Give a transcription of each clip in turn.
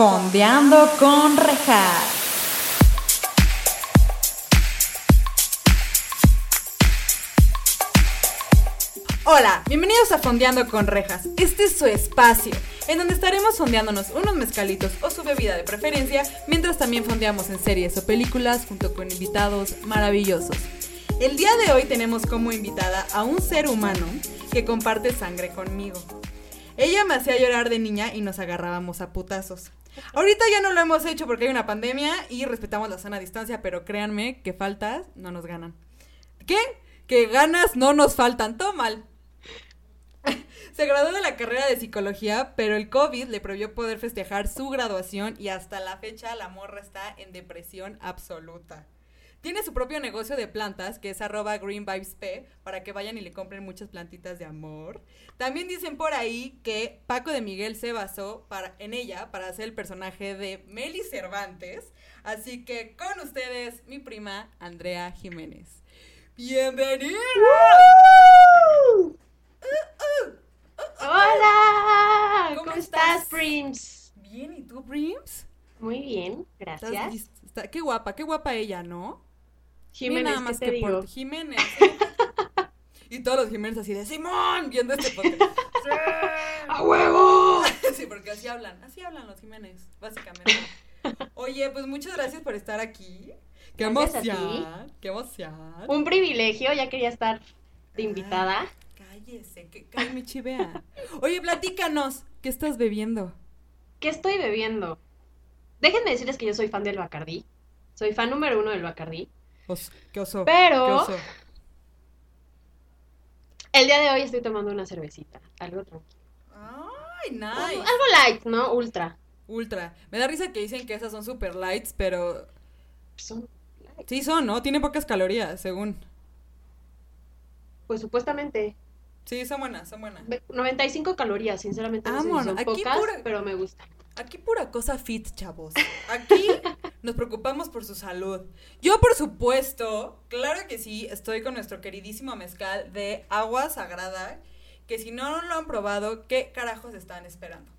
Fondeando con rejas. Hola, bienvenidos a Fondeando con Rejas. Este es su espacio, en donde estaremos fondeándonos unos mezcalitos o su bebida de preferencia, mientras también fondeamos en series o películas junto con invitados maravillosos. El día de hoy tenemos como invitada a un ser humano que comparte sangre conmigo. Ella me hacía llorar de niña y nos agarrábamos a putazos. Ahorita ya no lo hemos hecho porque hay una pandemia y respetamos la sana distancia, pero créanme que faltas no nos ganan. ¿Qué? Que ganas no nos faltan. Todo mal. Se graduó de la carrera de psicología, pero el COVID le prohibió poder festejar su graduación y hasta la fecha la morra está en depresión absoluta. Tiene su propio negocio de plantas, que es arroba greenvibesp, para que vayan y le compren muchas plantitas de amor. También dicen por ahí que Paco de Miguel se basó para, en ella para hacer el personaje de Meli Cervantes. Así que con ustedes, mi prima Andrea Jiménez. ¡Bienvenida! Hola, ¿Cómo ¿cómo, estás? Prims? Bien, ¿y tú, Prims? Muy bien, ¿Estás gracias. qué guapa, qué guapa ella, ¿no? Jiménez, nada ¿qué más te que digo? por Jiménez. y todos los Jiménez así de Simón viendo este podcast. ¡A huevo! sí, porque así hablan, así hablan los Jiménez, básicamente. Oye, pues muchas gracias por estar aquí. Qué Gracias emoción, qué emoción. Un privilegio, ya quería estar de invitada. Cállese, que cae mi chivea. Oye, platícanos, ¿qué estás bebiendo? ¿Qué estoy bebiendo? Déjenme decirles que yo soy fan del Bacardí. Soy fan número uno del Bacardí. Os- ¿Qué oso? Pero- ¿Qué oso? El día de hoy estoy tomando una cervecita. Algo tranquilo. Ay, Algo nice. light, ¿no? Ultra. Ultra. Me da risa que dicen que esas son super lights, pero Son light. sí son, ¿no? Tienen pocas calorías, según. Pues supuestamente. Sí, son buenas, son buenas. ve- 95 calorías, sinceramente. No sé si Vámonos, son aquí pocas, pura- pero me gustan. Aquí pura cosa fit, chavos. Aquí nos preocupamos por su salud. Yo, por supuesto, claro que sí, estoy con nuestro queridísimo mezcal de agua sagrada, que si no lo han probado, ¿qué carajos están esperando?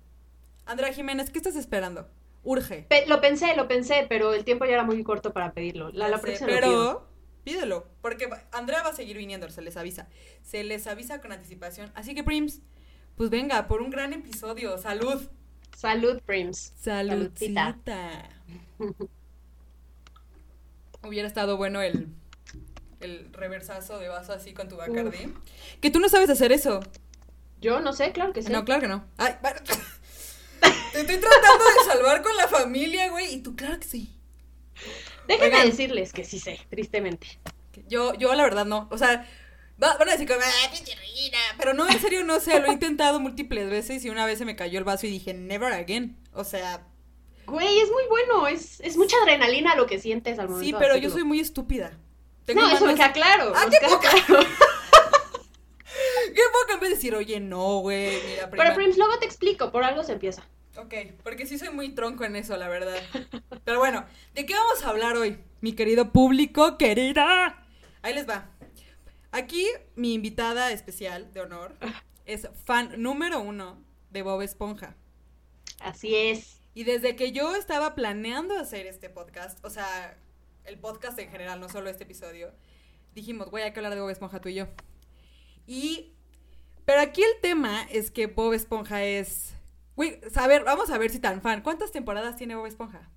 Andrea Jiménez, ¿qué estás esperando? Urge. Pe- lo pensé, lo pensé, pero el tiempo ya era muy corto para pedirlo. La, la sé, próxima pero pídelo, porque Andrea va a seguir viniendo, se les avisa. Se les avisa con anticipación. Así que, Prims, pues venga, por un gran episodio. ¡Salud! Salud, Prims. Saludcita. Hubiera estado bueno el, el reversazo de vaso así con tu Bacardi. Que tú no sabes hacer eso. Yo no sé, claro que sí. No, claro que no. Ay, Te estoy tratando de salvar con la familia, güey. Y tú, claro que sí. Déjenme Oigan. decirles que sí sé, tristemente. Yo, yo la verdad no. O sea, va- van a decir como, "Ah, pinche Regina", Pero no, en serio, no sé. Lo he intentado múltiples veces y una vez se me cayó el vaso y dije, never again. O sea, Güey, es muy bueno, es, es mucha adrenalina lo que sientes al momento sí, pero yo soy muy estúpida. No, eso me queda claro. Ah, qué poca. claro. Qué poca en vez de decir, oye, no, güey, mira, prima. Pero Prims, luego te explico, por algo se empieza. Ok, porque sí soy muy tronco en eso, la verdad. Pero bueno, ¿de qué vamos a hablar hoy, mi querido público, querida? Ahí les va. Aquí mi invitada especial de honor es fan número uno de Bob Esponja. Así es. Y desde que yo estaba planeando hacer este podcast, o sea, el podcast en general, no solo este episodio, dijimos, güey, hay que hablar de Bob Esponja tú y yo. Y, pero aquí el tema es que Bob Esponja es, güey, a ver, vamos a ver si tan fan. ¿Cuántas temporadas tiene Bob Esponja?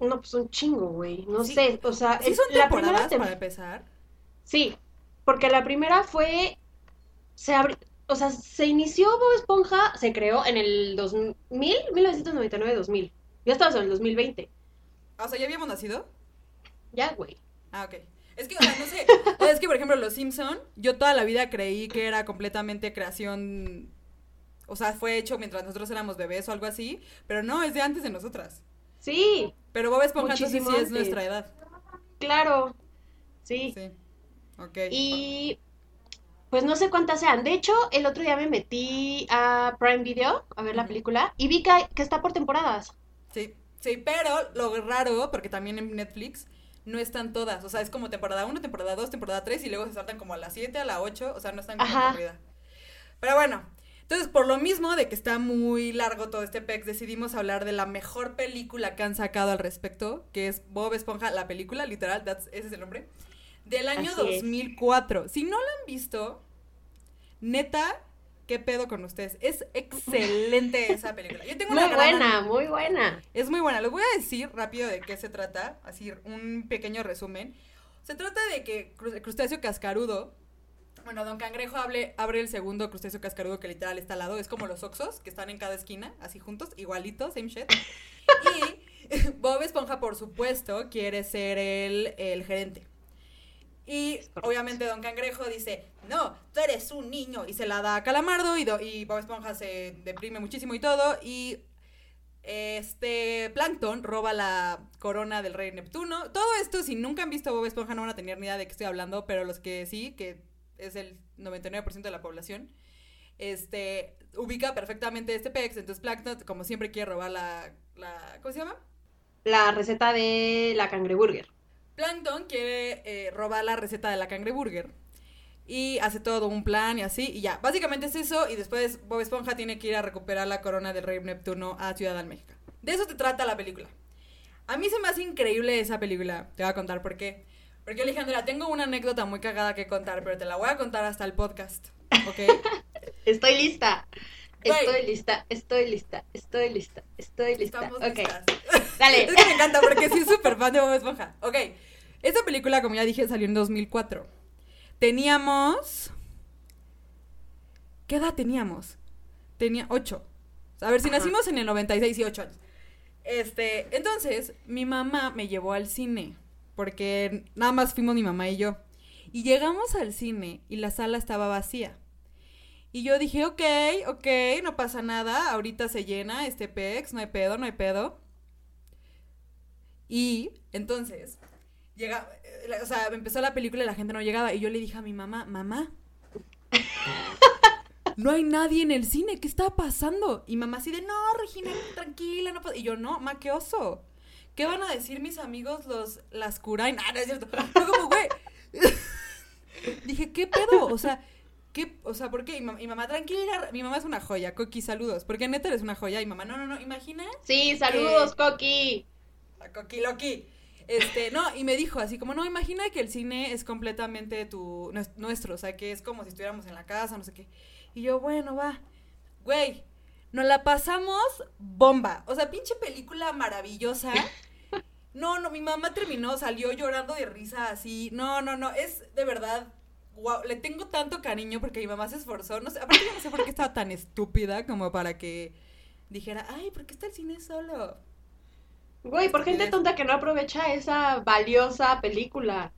No, pues un chingo, güey. No Sí. sé, o sea, ¿Sí es- son la primera temporadas tem- para empezar? Sí, porque la primera fue. Se abri- O sea, se inició Bob Esponja, se creó en el 2000, 1999-2000. Ya estamos en el 2020. Ah, O sea, ¿ya habíamos nacido? Ya, güey. Ah, ok. Es que, o sea, no sé. o sea, es que, por ejemplo, Los Simpson, yo toda la vida creí que era completamente creación. O sea, fue hecho mientras nosotros éramos bebés o algo así. Pero no, es de antes de nosotras. Sí, Pero Bob Esponja entonces sí es nuestra edad. claro. Sí. Sí. Ok. Y pues no sé cuántas sean. De hecho, el otro día me metí a Prime Video a ver la película y vi que, que está por temporadas. Sí, sí, pero lo raro, porque también en Netflix no están todas. O sea, es como temporada 1, temporada 2, temporada 3 y luego se saltan como a la 7, a la 8. O sea, no están como. Pero bueno, Entonces, por lo mismo de que está muy largo todo este PEX, decidimos hablar de la mejor película que han sacado al respecto, que es Bob Esponja, la película, literal, that's- ese es el nombre, del año Así es. 2004. Si no la han visto, neta, ¿qué pedo con ustedes? Es excelente esa película. Yo tengo Muy una gran- buena, muy buena. es muy buena. Les voy a decir rápido de qué se trata, así un pequeño resumen. Se trata de que crustáceo cascarudo, bueno, Don Cangrejo hable- abre el segundo crustáceo cascarudo que literal está al lado, es como los oxos que están en cada esquina, así juntos, igualitos, same shit. Y Bob Esponja, por supuesto, quiere ser el, el gerente. Y obviamente Don Cangrejo dice, no, tú eres un niño. Y se la da a Calamardo y, Do- y Bob Esponja se deprime muchísimo y todo. Y este Plankton roba la corona del rey Neptuno. Todo esto, si nunca han visto Bob Esponja, no van a tener ni idea de qué estoy hablando, pero los que sí, que es el 99% de la población, este, ubica perfectamente este pex. Entonces Plankton, como siempre, quiere robar la, la ¿cómo se llama? La receta de la cangreburger. Plankton quiere eh, robar la receta de la cangreburger. Y hace todo un plan y así, y ya. Básicamente es eso, y después Bob Esponja tiene que ir a recuperar la corona del rey Neptuno a Ciudad de México. De eso te trata la película. A mí se me hace increíble esa película. Te voy a contar por qué. Porque Alejandra, tengo una anécdota muy cagada que contar, pero te la voy a contar hasta el podcast. ¿Ok? Estoy lista. Estoy lista, estoy lista, estoy lista, estoy lista. Estamos ok, listas. dale. Es que me encanta porque soy súper fan de Bob Esponja. Ok, esta película, como ya dije, salió en 2004. Teníamos... ¿Qué edad teníamos? Tenía 8. A ver, si Ajá. nacimos en el 96 y 8 años. Este, entonces, mi mamá me llevó al cine. Porque nada más fuimos mi mamá y yo. Y llegamos al cine y la sala estaba vacía. Y yo dije, ok, ok, no pasa nada, ahorita se llena este PEX, no hay pedo, no hay pedo. Y entonces, llega, eh, o sea, empezó la película y la gente no llegaba. Y yo le dije a mi mamá, mamá, no hay nadie en el cine, ¿qué está pasando? Y mamá así de, no, Regina, tranquila, no pasa. Y yo, no, ma. ¿Qué van a decir mis amigos los, las Kurain? Ah, no es cierto. Fue como, güey. Dije, ¿qué pedo? O sea, ¿qué? O sea, ¿por qué? Y, y mamá, tranquila, mi mamá es una joya, Coqui, saludos. Porque neta eres una joya. Y mamá, no, no, no, imagina Sí, saludos, Coqui. la Coqui Loqui. Este, no, y me dijo así como, no, imagina que el cine es completamente tu, nues- nuestro, o sea, que es como si estuviéramos en la casa, no sé qué. Y yo, bueno, va. Güey, nos la pasamos bomba. O sea, pinche película maravillosa. No, no, mi mamá terminó, salió llorando de risa así. No, no, no, es de verdad. Wow, le tengo tanto cariño porque mi mamá se esforzó. No sé, aparte yo no sé por qué estaba tan estúpida como para que dijera, ay, ¿por qué está el cine solo? Güey, por gente tonta que no aprovecha esa valiosa película.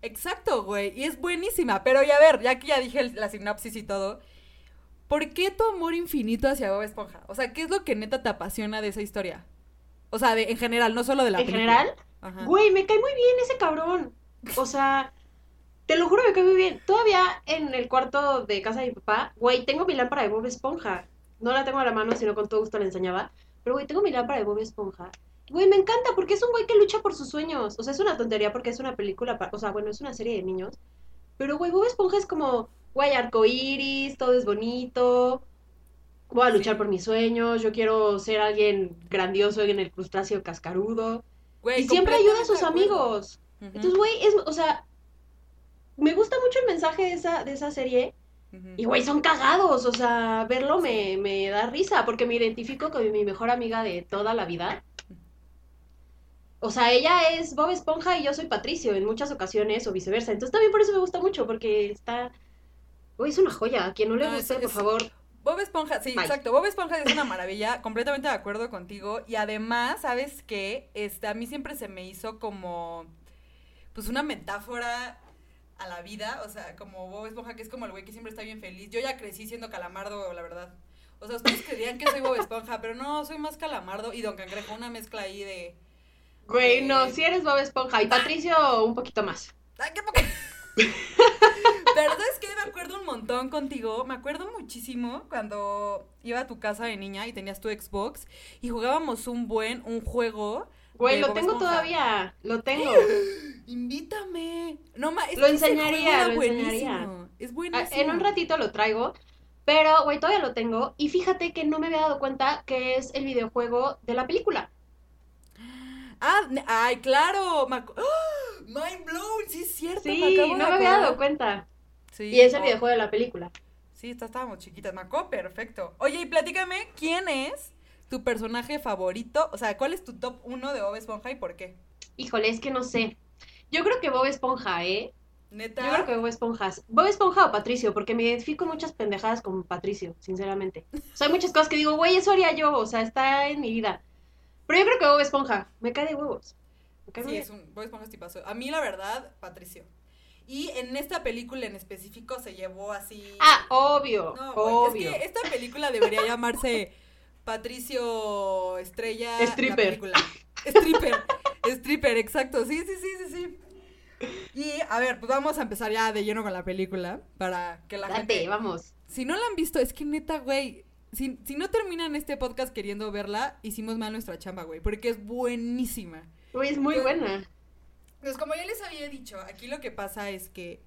Exacto, güey. Y es buenísima. Pero ya a ver, ya que ya dije el- la sinopsis y todo, ¿por qué tu amor infinito hacia Bob Esponja? O sea, ¿qué es lo que neta te apasiona de esa historia? O sea, de, en general, no solo de la ¿En película. general? Ajá. Güey, me cae muy bien ese cabrón. O sea, te lo juro, me cae muy bien. Todavía en el cuarto de casa de mi papá, güey, tengo mi lámpara de Bob Esponja. No la tengo a la mano, sino con todo gusto la enseñaba. Pero, güey, tengo mi lámpara de Bob Esponja. Güey, me encanta porque es un güey que lucha por sus sueños. O sea, es una tontería porque es una película, o sea, bueno, es una serie de niños. Pero, güey, Bob Esponja es como, güey, arcoíris, todo es bonito. Voy a luchar Sí. por mis sueños. Yo quiero ser alguien grandioso en el crustáceo cascarudo. Güey, Y siempre ayuda a sus amigos. Entonces, güey, es, o sea, me gusta mucho el mensaje de esa, de esa serie. Y, güey, son cagados. O sea, verlo me, me da risa porque me identifico con mi mejor amiga de toda la vida. O sea, ella es Bob Esponja y yo soy Patricio en muchas ocasiones o viceversa. Entonces, también por eso me gusta mucho porque está... Güey, es una joya. A quien no le No, es- guste, por favor. Bob Esponja, sí, Bye. exacto. Bob Esponja es una maravilla, completamente de acuerdo contigo. Y además, ¿sabes qué? Este, a mí siempre se me hizo como, pues, una metáfora a la vida. O sea, como Bob Esponja, que es como el güey que siempre está bien feliz. Yo ya crecí siendo calamardo, la verdad. O sea, ustedes creían que soy Bob Esponja, pero no, soy más calamardo y Don Cangrejo, una mezcla ahí de... Güey, no, si eres Bob Esponja. Y Patricio, un poquito más. ¡Ay, qué poca! Pero ¿sabes qué? Me acuerdo un montón contigo. Me acuerdo muchísimo cuando iba a tu casa de niña y tenías tu Xbox y jugábamos un buen, un juego. Güey, lo tengo Esponja. todavía. Lo tengo. Invítame. No, ma, es Lo que ese enseñaría, juego era lo enseñaría. buenísimo. Es Ah, buenísimo. En un ratito lo traigo. Pero, güey, todavía lo tengo. Y fíjate que no me había dado cuenta que es el videojuego de la película. Ah, ay, claro. me acu- ¡Ah! Mind blown, sí es cierto. Sí, me acabo no de me había dado cuenta. Sí, Y es el oh, videojuego de la película. Sí, está- estábamos chiquitas, me acuerdo perfecto. Oye, y platícame, ¿quién es tu personaje favorito? O sea, ¿cuál es tu top 1 de Bob Esponja y por qué? Híjole, es que no sé. Yo creo que Bob Esponja, ¿eh? Neta. Yo creo que Bob Esponja. Bob Esponja o Patricio, porque me identifico en muchas pendejadas con Patricio, sinceramente. O sea, hay muchas cosas que digo, güey, eso haría yo, o sea, está en mi vida. Pero yo creo que Bob Esponja, me cae de huevos. Muy Sí, es un Bob Esponja es tipazo. A mí, la verdad, Patricio. Y en esta película en específico se llevó así. Ah, obvio, No, obvio. Es que esta película debería llamarse Patricio Estrella. la Stripper. Stripper. Stripper, exacto. Sí, sí, sí, sí, sí. Y a ver, pues vamos a empezar ya de lleno con la película para que la Date, gente. vamos. Si no la han visto, es que neta, güey. Si, si no terminan este podcast queriendo verla, hicimos mal nuestra chamba, güey. Porque es buenísima. Güey, es muy buena. Pues como ya les había dicho, aquí lo que pasa es que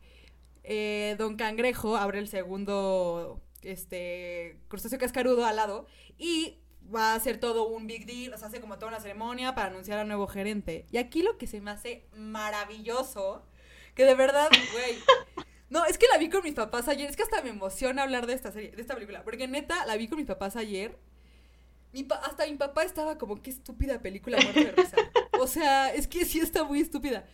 eh, Don Cangrejo abre el segundo este crustáceo cascarudo al lado y va a hacer todo un big deal, o sea, hace como toda una ceremonia para anunciar al nuevo gerente. Y aquí lo que se me hace maravilloso, que de verdad, güey. No, es que la vi con mis papás ayer, es que hasta me emociona hablar de esta serie, de esta película, porque neta la vi con mis papás ayer. Mi pa- hasta mi papá estaba como, qué estúpida película muerto de risa. O sea, es que sí está muy estúpida.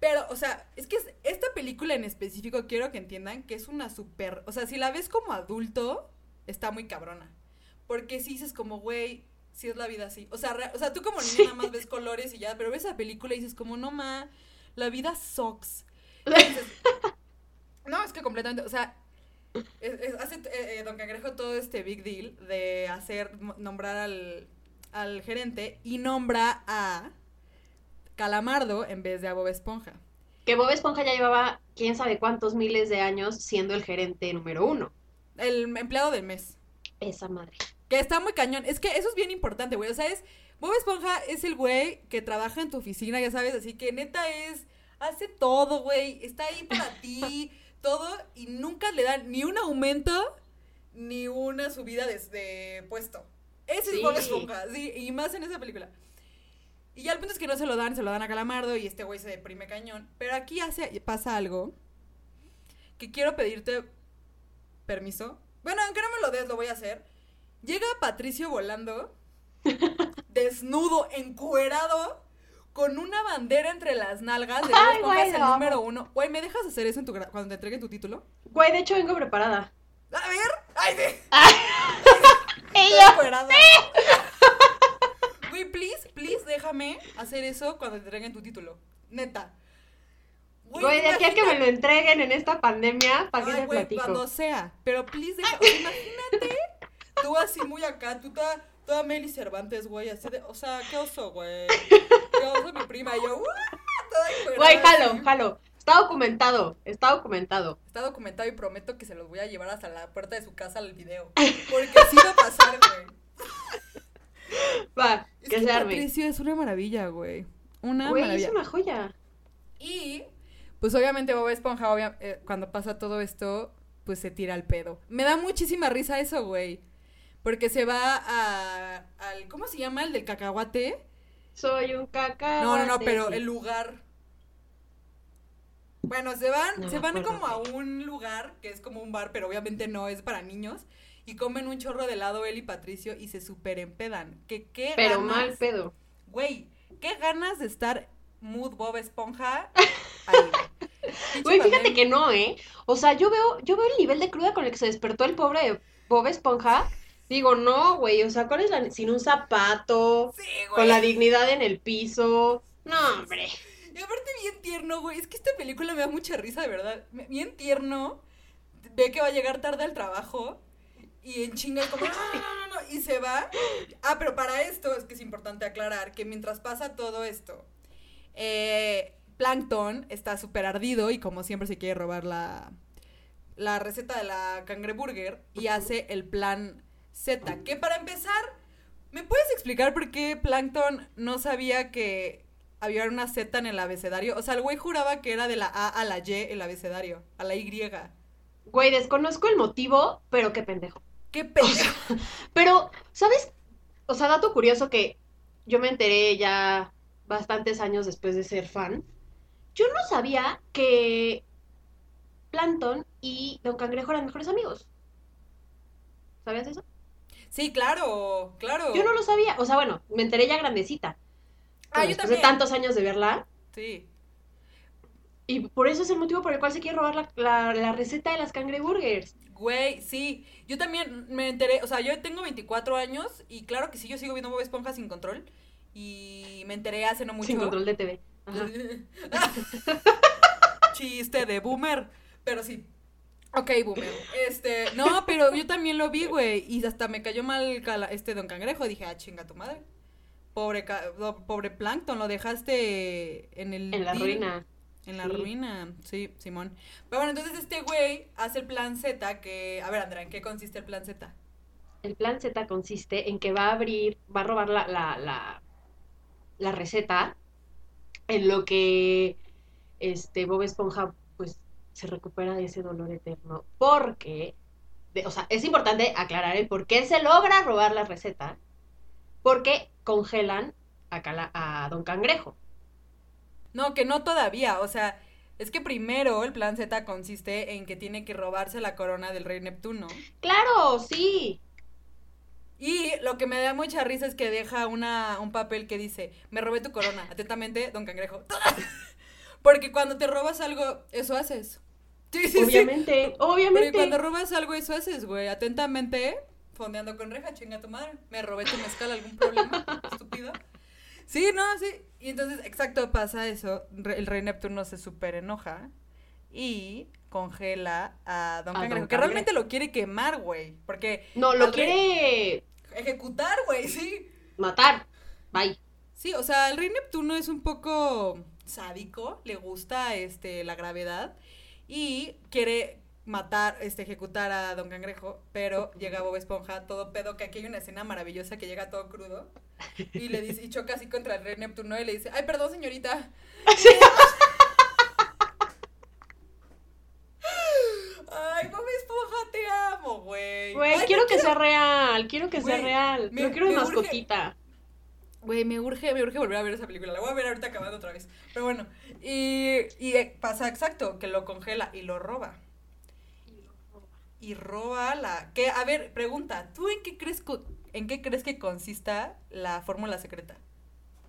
Pero, o sea, es que es- esta película en específico quiero que entiendan que es una super. O sea, si la ves como adulto, está muy cabrona. Porque si dices como, güey, si es la vida así. O sea, re- o sea, tú como niño nada más ves colores y ya, pero ves la película y dices como, no ma, la vida sucks. Dices, no, es que completamente, o sea, es- es- hace eh, eh, Don Cangrejo todo este big deal de hacer, nombrar al, al gerente y nombra a Calamardo en vez de a Bob Esponja. Que Bob Esponja ya llevaba quién sabe cuántos miles de años siendo el gerente número uno. El empleado del mes. Esa madre. Que está muy cañón. Es que eso es bien importante, güey. O sea, es. Bob Esponja es el güey que trabaja en tu oficina, ya sabes, así que neta es. Hace todo, güey. Está ahí para ti, todo. Y nunca le dan ni un aumento ni una subida de, de puesto. Ese Sí. es Bob Esponja, sí. Y más en esa película. Y ya el punto es que no se lo dan, se lo dan a Calamardo y este güey se deprime cañón. Pero aquí hace, pasa algo que quiero pedirte permiso. Bueno, aunque no me lo des, lo voy a hacer. Llega Patricio volando, desnudo, encuerado, con una bandera entre las nalgas de Bob Ay, güey, el número uno. Güey, ¿me dejas hacer eso en tu cuando te entreguen tu título? Güey, de hecho vengo preparada. A ver, ay, sí. Ella. Güey, please, please, déjame hacer eso cuando te entreguen tu título. Neta. Güey, de aquí a que me lo entreguen en esta pandemia, ¿para qué te güey, platico? cuando sea. Pero please, deja, o sea, imagínate. Tú así muy acá, tú toda, toda Meli Cervantes, güey, así de, o sea, qué oso, güey. Qué oso mi prima. Y yo, ¡uh! Toda Güey, jalo, jalo. Está documentado, está documentado. Está documentado y prometo que se los voy a llevar hasta la puerta de su casa al video. Porque sí va a pasar, güey. Va, Es que que se arme. Patricio es una maravilla, güey. Una Güey, es una joya. Y, pues obviamente Bob Esponja, obvia- eh, cuando pasa todo esto, pues se tira al pedo. Me da muchísima risa eso, güey. Porque se va a, al, ¿cómo se llama? El del cacahuate. Soy un caca. No, no, no, pero el lugar. Bueno, se van, No se van acuerdo. como a un lugar que es como un bar, pero obviamente no es para niños. Y comen un chorro de helado él y Patricio y se super empedan. Que qué Pero ganas- mal pedo. Güey, qué ganas de estar mood Bob Esponja ahí. Güey, fíjate que no, ¿eh? O sea, yo veo, yo veo el nivel de cruda con el que se despertó el pobre Bob Esponja. Digo, no, güey, o sea, ¿cuál es la... Sin un zapato, Sí, con güey. la dignidad en el piso. No, hombre. Y aparte Es que esta película me da mucha risa, de verdad. Bien tierno. Ve que va a llegar tarde al trabajo. Y en chinga como, no, no, no, no, no", Y se va. Ah, pero para esto es que es importante aclarar que mientras pasa todo esto, eh, Plankton está súper ardido y como siempre se quiere robar la, la receta de la cangreburger y hace el plan Z. Que para empezar, ¿me puedes explicar por qué Plankton no sabía que había una Z en el abecedario? O sea, el güey juraba que era de la A a la Y el abecedario, a la Y. Güey, desconozco el motivo, pero qué pendejo. Qué pendejo. Pero, ¿sabes? O sea, dato curioso que yo me enteré ya bastantes años después de ser fan. Yo no sabía que Plankton y Don Cangrejo eran mejores amigos. ¿Sabías eso? Sí, claro, claro. Yo no lo sabía. O sea, bueno, me enteré ya grandecita. Ah, yo después también. de tantos años de verla. Sí. Y por eso es el motivo por el cual se quiere robar la, la- la receta de las cangreburgers. Güey, sí. Yo también me enteré, o sea, yo tengo 24 años y claro que sí, yo sigo viendo Bob Esponja sin control. Y me enteré hace no mucho. Sin control de TV. Ajá. Chiste de boomer. Pero sí. Ok, boomer. Este, no, pero yo también lo vi, güey. Y hasta me cayó mal este don cangrejo. Dije, ah, chinga tu madre. Pobre, pobre Plankton, lo dejaste en el. En la deal. ruina. En la Sí. ruina, sí, Simón. Pero bueno, entonces este güey hace el plan Z que... A ver, Andrea, ¿en qué consiste el plan Z? El plan Z consiste en que va a abrir, va a robar la, la, la, la receta en lo que este Bob Esponja pues se recupera de ese dolor eterno. Porque, de- o sea, es importante aclarar el por qué se logra robar la receta. Porque congelan a, Cala- a Don Cangrejo. No, que no todavía, o sea, es que primero el plan Z consiste en que tiene que robarse la corona del rey Neptuno. Claro, sí. Y lo que me da mucha risa es que deja una, un papel que dice, me robé tu corona, atentamente, don Cangrejo. Porque cuando te robas algo, eso haces. Sí, sí, sí. Obviamente, Porque obviamente. cuando robas algo, eso haces, güey. Atentamente, fondeando con reja, chinga tu madre. Me robé tu mezcal, ¿algún problema? Estúpido. Sí, no, sí. Y entonces, exacto, pasa eso. El rey Neptuno se súper enoja y congela a Don A Cangrejo, Don que realmente lo quiere quemar, güey. Porque No, lo quiere ejecutar, güey, sí. matar. Bye. Sí, o sea, el rey Neptuno es un poco sádico, le gusta este la gravedad y quiere matar, este, ejecutar a Don Cangrejo, pero llega Bob Esponja todo pedo, que aquí hay una escena maravillosa que llega todo crudo y le dice, y choca así contra el rey Neptuno y le dice, ay, perdón, señorita. Ay, Bob Esponja, te amo, güey. Güey, quiero que sea real, quiero que sea real. me- Lo quiero de urge- mascotita. Güey, me urge, me urge volver a ver esa película. La voy a ver ahorita acabando otra vez. Pero bueno, y, y eh, pasa exacto, que lo congela y lo roba. Y roba la... Que, a ver, pregunta, ¿tú en qué crees, en qué crees que consista la fórmula secreta?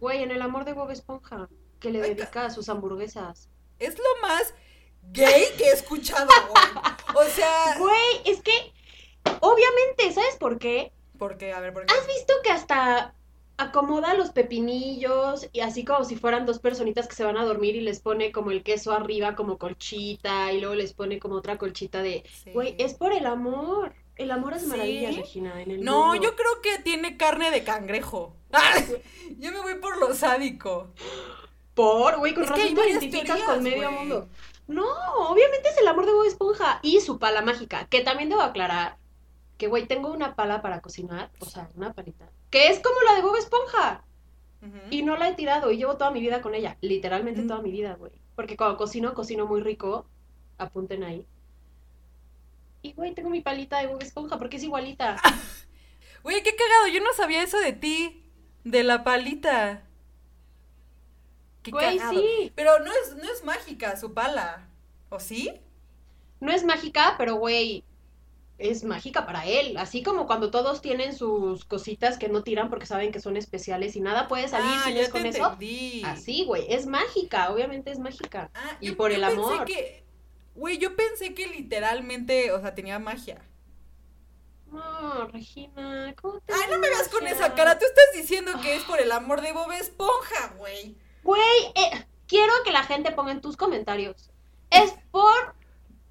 Güey, en el amor de Bob Esponja, que le Ay, dedica a sus hamburguesas. Es lo más gay que he escuchado, güey. O sea... Güey, es que, obviamente, ¿sabes por qué? Porque, a ver, ¿por qué? ¿Has visto que hasta acomoda los pepinillos y así como si fueran dos personitas que se van a dormir y les pone como el queso arriba como colchita y luego les pone como otra colchita de... Sí. Güey, es por el amor. El amor es ¿Sí? maravilla, Regina, en el No, mundo. yo creo que tiene carne de cangrejo. Yo me voy por lo sádico. Por, güey, con razón te identificas con medio mundo. No, obviamente es el amor de Bob Esponja y su pala mágica, que también debo aclarar que, güey, tengo una pala para cocinar, o sea, una palita, que es como la de Bob Esponja y no la he tirado y llevo toda mi vida con ella, literalmente toda mi vida, güey. Porque cuando cocino, cocino muy rico, apunten ahí. Y, güey, tengo mi palita de Bob Esponja porque es igualita. Güey, qué cagado, yo no sabía eso de ti, de la palita. Qué Güey, cagado. sí. Pero no es, no es mágica su pala, ¿o sí? No es mágica, pero, güey, es mágica para él. Así como cuando todos tienen sus cositas que no tiran porque saben que son especiales y nada puede salir ah, si es con eso. Así, güey, es mágica, obviamente es mágica. Ah, Y yo- por yo el pensé amor. Güey, yo pensé que literalmente, o sea, tenía magia. No, Regina, ¿cómo te Ay, no me veas con esa cara, tú estás diciendo que es por el amor de Bob Esponja, güey. Güey, eh, quiero que la gente ponga en tus comentarios. ¿Es por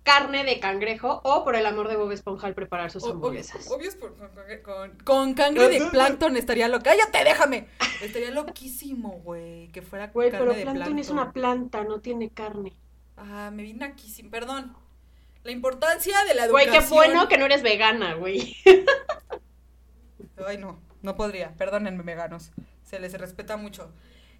carne de cangrejo o por el amor de Bob Esponja al preparar sus hamburguesas? Obvio, obvio es por- con, con- con- con cangre de plancton estaría loca. ¡Cállate, déjame! Estaría loquísimo, güey, que fuera Güey, carne pero de Plankton es una planta, no tiene carne. Ah, me vine aquí sin perdón. La importancia de la Güey, educación. qué bueno que no eres vegana, güey. Ay, no, no podría. Perdónenme, veganos. Se les respeta mucho.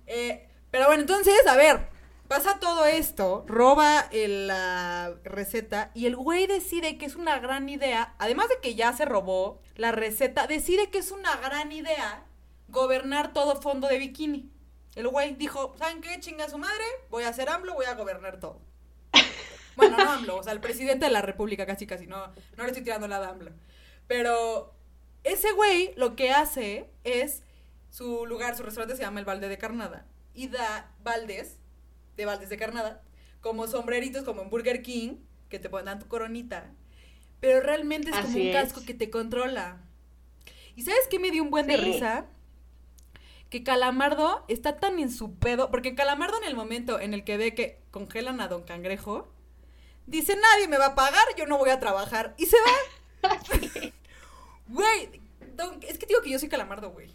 Eh, pero bueno, entonces, a ver. Pasa todo esto, roba el- la receta y el güey decide que es una gran idea, además de que ya se robó la receta, decide que es una gran idea gobernar todo fondo de bikini. El güey dijo, ¿saben qué? Chinga su madre, voy a hacer AMLO, voy a gobernar todo. Bueno, no AMLO, o sea, el presidente de la república casi casi, no, no le estoy tirando nada a AMLO. Pero ese güey lo que hace es, su lugar, su restaurante se llama el Valde de Carnada, y da baldes, de baldes de carnada, como sombreritos, como en Burger King, que te ponen tu coronita, pero realmente es como un es. casco que te controla. ¿Y sabes qué me dio un buen de risa? Que Calamardo está tan en su pedo, porque Calamardo en el momento en el que ve que congelan a Don Cangrejo, dice, nadie me va a pagar, yo no voy a trabajar, y se va. Güey, es que digo que yo soy Calamardo, güey.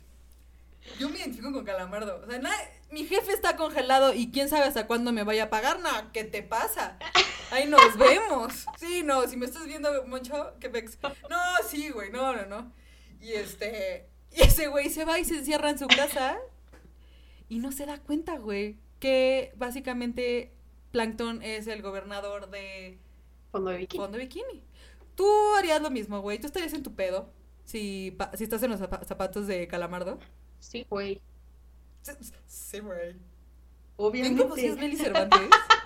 Yo me identifico con Calamardo. O sea, na- mi jefe está congelado y quién sabe hasta cuándo me vaya a pagar. No, ¿qué te pasa? Ahí nos vemos. Sí, no, si me estás viendo, Moncho, qué pex. No, sí, güey, no, no, no. Y este, y ese güey se va y se encierra en su casa y no se da cuenta, güey, que básicamente Plankton es el gobernador de Fondo de bikini. Fondo Bikini. Tú harías lo mismo, güey. Tú estarías en tu pedo si, si estás en los zapa- zapatos de Calamardo. Sí, güey. Sí, Sí, güey. ¿Ven Obviamente. si es Meli Cervantes?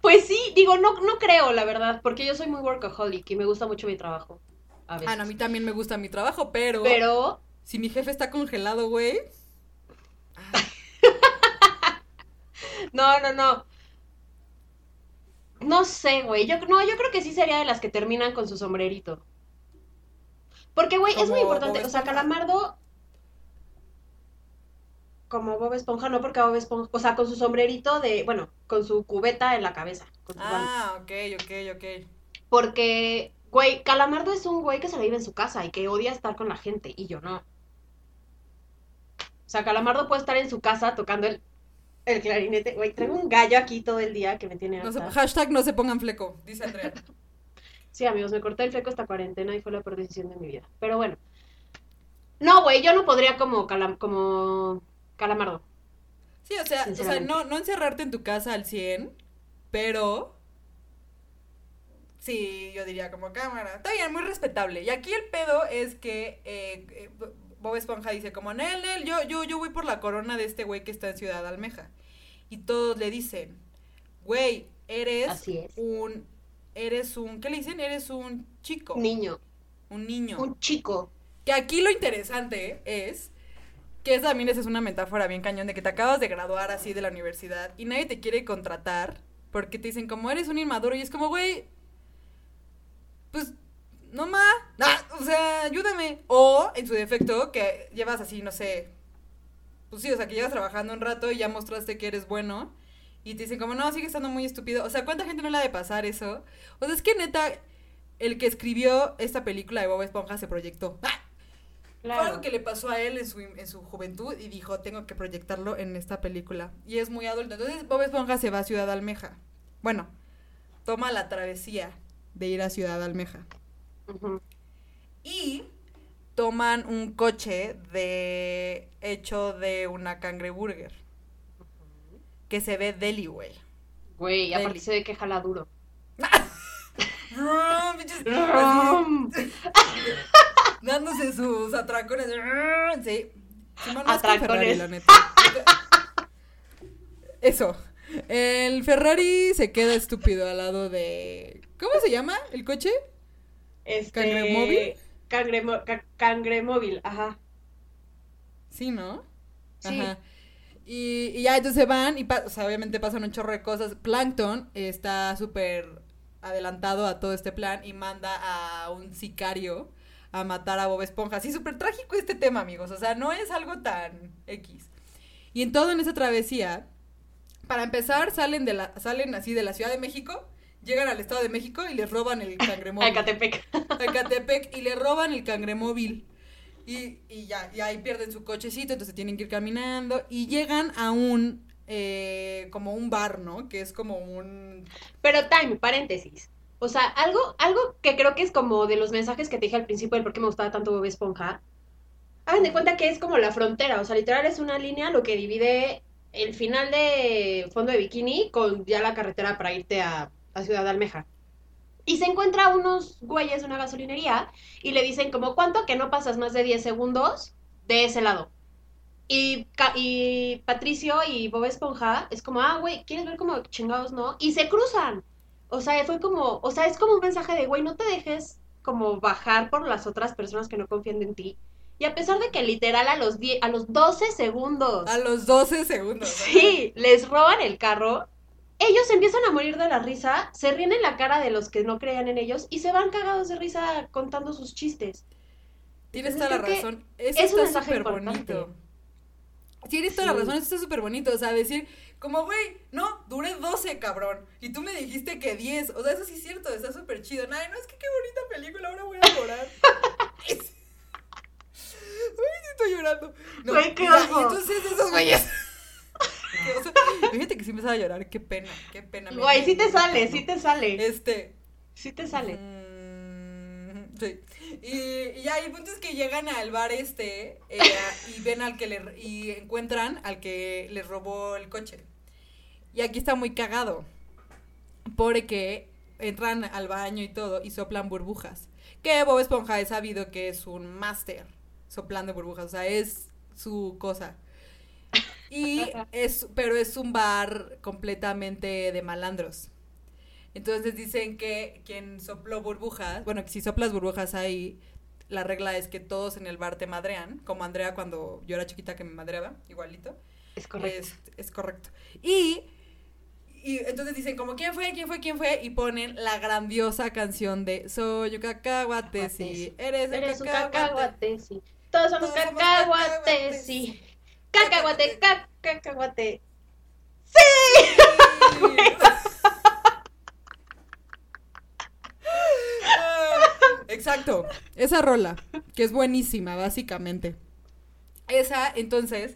Pues sí, digo, no, no creo, la verdad, porque yo soy muy workaholic y me gusta mucho mi trabajo. A veces. Ah, no, a mí también me gusta mi trabajo, pero, Pero, si mi jefe está congelado, güey. no, no, no. No sé, güey. Yo, no, yo creo que sí sería de las que terminan con su sombrerito. Porque, güey, es muy importante. O sea. Calamardo. Como Bob Esponja, no porque Bob Esponja. O sea, con su sombrerito de. Bueno, con su cubeta en la cabeza. Con su ah, ok, ok, ok. Porque, güey, Calamardo es un güey que se la vive en su casa y que odia estar con la gente, y yo no. O sea, Calamardo puede estar en su casa tocando el, el clarinete. Güey, traigo un gallo aquí todo el día que me tiene No se- hashtag no se pongan fleco, dice Andrea. Sí, amigos, me corté el fleco esta cuarentena y fue la peor decisión de mi vida. Pero bueno. No, güey, yo no podría como, calam- como Calamardo. Sí, o sea, o sea no, no encerrarte en tu casa al 100, pero sí, yo diría como cámara. Está bien, muy respetable. Y aquí el pedo es que eh, eh, Bob Esponja dice como, Nel, Nel, yo, yo, yo voy por la corona de este güey que está en Ciudad Almeja. Y todos le dicen, güey, eres Así es. un, eres un, ¿qué le dicen? Eres un chico, Niño. un niño. Un chico. Que aquí lo interesante es que esa también esa es una metáfora bien cañón de que te acabas de graduar así de la universidad y nadie te quiere contratar porque te dicen como eres un inmaduro y es como, güey, pues no ma, o sea, ayúdame. O en su defecto que llevas así, no sé, pues sí, o sea, que llevas trabajando un rato y ya mostraste que eres bueno y te dicen como, no, sigue estando muy estúpido. O sea, ¿cuánta gente no le ha de pasar eso? O sea, es que neta, el que escribió esta película de Bob Esponja se proyectó. ¡Ah! Fue algo que le pasó a él en su, en su juventud y dijo, tengo que proyectarlo en esta película. Y es muy adulto. Entonces Bob Esponja se va a Ciudad Almeja. Bueno, toma la travesía de ir a Ciudad Almeja. Y toman un coche de hecho de una cangreburger. Que se ve deli, güey. Güey, aparte se ve que jala duro. Dándose sus atracones. Sí. Atracones. Ferrari, la neta. Eso. El Ferrari se queda estúpido al lado de. ¿Cómo se llama el coche? Este... ¿Cangremóvil? Cangremo- ca- Cangremóvil, ajá. Sí, ¿no? Sí. Ajá. Y, y ya entonces van y o sea, obviamente pasan un chorro de cosas. Plankton está súper adelantado a todo este plan y manda a un sicario a matar a Bob Esponja. Sí, súper trágico este tema, amigos. O sea, no es algo tan X. Y en todo en esa travesía, para empezar, salen de la, salen así de la Ciudad de México, llegan al Estado de México y les roban el cangremóvil. A Ecatepec. a Ecatepec y le roban el cangremóvil. Y, y ya, y ahí pierden su cochecito, entonces tienen que ir caminando y llegan a un, eh, como un bar, ¿no? Que es como un... Pero time, paréntesis. O sea, algo, algo que creo que es como de los mensajes que te dije al principio del por qué me gustaba tanto Bob Esponja. Hagan de cuenta que es como la frontera, o sea, literal es una línea lo que divide el final de Fondo de Bikini con ya la carretera para irte a, a Ciudad de Almeja. Y se encuentra unos güeyes de una gasolinería y le dicen como, ¿cuánto que no pasas más de 10 segundos de ese lado? Y, y Patricio y Bob Esponja es como, ah, güey, ¿quieres ver como chingados no? Y se cruzan. O sea, fue como, o sea, es como un mensaje de, güey, no te dejes como bajar por las otras personas que no confían en ti. Y a pesar de que literal a los 10, a los 12 segundos, A los 12 segundos. ¿no? sí, les roban el carro, ellos empiezan a morir de la risa, se ríen en la cara de los que no creían en ellos y se van cagados de risa contando sus chistes. Tienes toda la razón. Eso es un está mensaje súper importante. bonito. Tienes toda la razón, eso está súper bonito. O sea, decir, como, güey, no, duré 12, cabrón. Y tú me dijiste que 10. O sea, eso sí es cierto, está súper chido. Ay, no, es que qué bonita película, ahora voy a llorar. Ay, sí estoy llorando. No, Güey, qué ya, y entonces esos güeyes. Fíjate que sí me a llorar, qué pena, qué pena. Güey, sí te sale, sí te sale, Este, sí te sale. Y, y ya, el que llegan al bar este eh, y ven al que le y encuentran al que les robó el coche. Y aquí está muy cagado. Porque entran al baño y todo y soplan burbujas. Que Bob Esponja es sabido que es un máster soplando burbujas. O sea, es su cosa. Y es, pero es un bar completamente de malandros. Entonces dicen que quien sopló burbujas, bueno, que si soplas burbujas ahí, la regla es que todos en el bar te madrean, como Andrea cuando yo era chiquita que me madreaba, igualito. Es correcto. Es, es correcto. Y, y entonces dicen como, ¿quién fue? ¿Quién fue? ¿Quién fue? Y ponen la grandiosa canción de Soy un cacahuate, sí, eres un Eres un cacahuate. cacahuate, sí. Todos somos cacahuates, sí. Cacahuate, ca- cacahuate. Exacto, esa rola, que es buenísima, básicamente. Esa, entonces,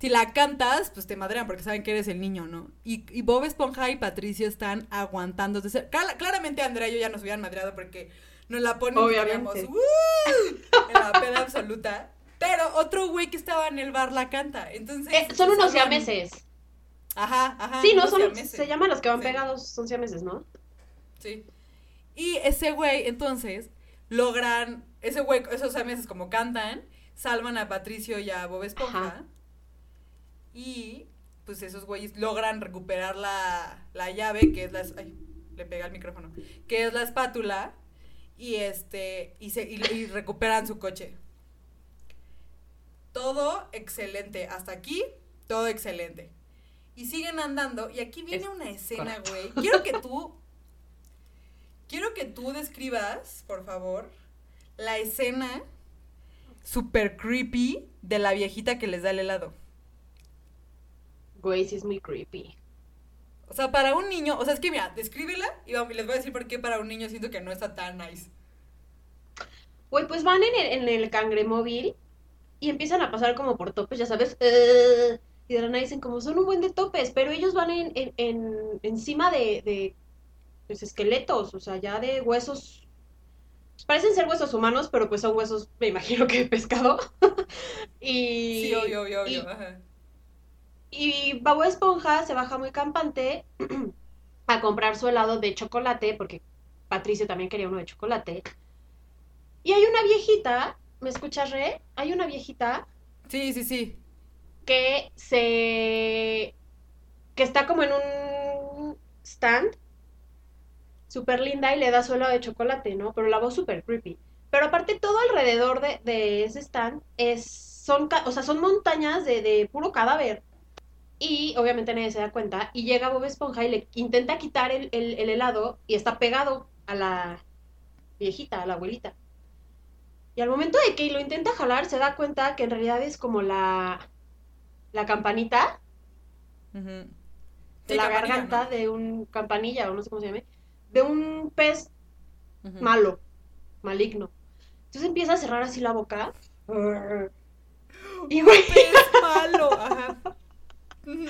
si la cantas, pues te madrean porque saben que eres el niño, ¿no? Y, y Bob Esponja y Patricio están aguantando. Claramente Andrea y yo ya nos hubieran madreado porque nos la ponen y Obviamente. "Uh", en la peda absoluta. Pero otro güey que estaba en el bar la canta. Entonces. Eh, son unos siameses. Ajá, ajá. Sí, no, son, siameses. se llaman los que van Sí. pegados, son siameses, ¿no? Sí. Y ese güey, entonces, logran, ese güey, esos meses como cantan, salvan a Patricio y a Bob Esponja. Ajá. Y pues esos güeyes logran recuperar la, la llave, que es la... Ay, le pega el micrófono. Que es la espátula. Y este, y, se, y, y recuperan su coche. Todo excelente. Hasta aquí, todo excelente. Y siguen andando. Y aquí viene Es una escena, güey. Quiero que tú. Quiero que tú describas, por favor, la escena super creepy de la viejita que les da el helado. Sí es muy creepy. O sea, para un niño, o sea, es que mira, descríbela y les voy a decir por qué para un niño siento que no está tan nice. Güey, pues van en el, en el cangremóvil y empiezan a pasar como por topes, ya sabes. eh, y de la nada dicen como son un buen de topes, pero ellos van en, en, en- encima de, de pues, esqueletos, o sea, ya de huesos. parecen ser huesos humanos, pero pues son huesos, me imagino que de pescado. y, Sí, obvio, obvio, obvio. y- ajá. Y Bob Esponja se baja muy campante a comprar su helado de chocolate, porque Patricio también quería uno de chocolate. Y hay una viejita, ¿me escuchas, Re? Hay una viejita Sí, sí, sí. que se... que está como en un stand, súper linda, y le da su helado de chocolate, ¿no? Pero la voz súper creepy. Pero aparte todo alrededor de, de ese stand es, son, o sea, son montañas de, de puro cadáver. Y obviamente nadie se da cuenta. Y llega Bob Esponja y le intenta quitar el, el- el helado y está pegado a la viejita, a la abuelita. Y al momento de que lo intenta jalar, se da cuenta que en realidad es como la, la campanita Sí, la campanilla, garganta ¿no? de un campanilla, o no sé cómo se llame, de un pez malo, maligno. Entonces empieza a cerrar así la boca. Y güey, Pez malo, ajá. Ujú.